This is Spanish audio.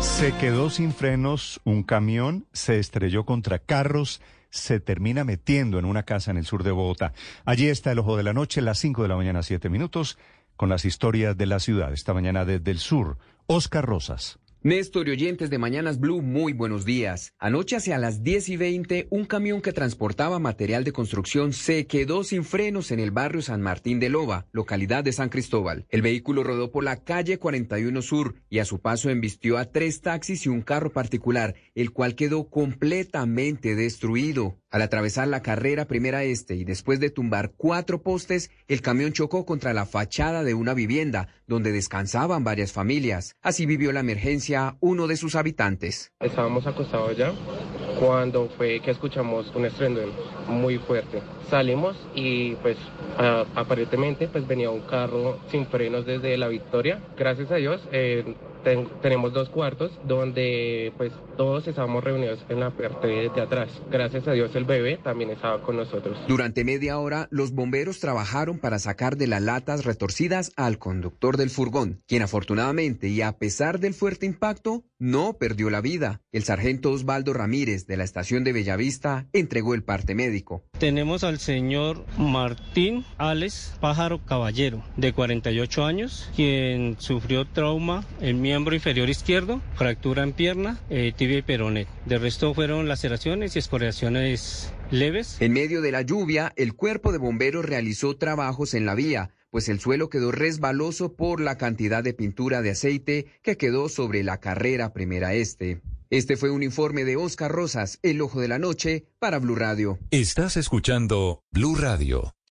Se quedó sin frenos un camión, se estrelló contra carros, se termina metiendo en una casa en el sur de Bogotá. Allí está el ojo de la noche, las 5 de la mañana, 7 minutos, con las historias de la ciudad. Esta mañana desde el sur, Oscar Rosas. Néstor y oyentes de Mañanas Blue, muy buenos días. Anoche hacia las 10 y 20, un camión que transportaba material de construcción se quedó sin frenos en el barrio San Martín de Loba, localidad de San Cristóbal. El vehículo rodó por la calle 41 Sur y a su paso embistió a tres taxis y un carro particular, el cual quedó completamente destruido. Al atravesar la carrera primera este y después de tumbar cuatro postes, el camión chocó contra la fachada de una vivienda donde descansaban varias familias. Así vivió la emergencia uno de sus habitantes. Estábamos acostados ya cuando fue que escuchamos un estruendo muy fuerte. Salimos y pues aparentemente pues venía un carro sin frenos desde la Victoria. Gracias a Dios eh, tenemos dos cuartos donde pues todos estábamos reunidos en la parte de atrás. Gracias a Dios el bebé también estaba con nosotros. Durante media hora los bomberos trabajaron para sacar de las latas retorcidas al conductor del furgón, quien afortunadamente y a pesar del fuerte impacto no perdió la vida. El sargento Osvaldo Ramírez de la estación de Bellavista entregó el parte médico. Tenemos al señor Martín Alex Pájaro Caballero, de 48 años, quien sufrió trauma en miembro inferior izquierdo, fractura en pierna, eh, tibia y peroné. De resto fueron laceraciones y escoriaciones leves. En medio de la lluvia, el cuerpo de bomberos realizó trabajos en la vía pues el suelo quedó resbaloso por la cantidad de pintura de aceite que quedó sobre la carrera primera este. Este fue un informe de Oscar Rosas, El Ojo de la Noche, para Blue Radio. Estás escuchando Blue Radio.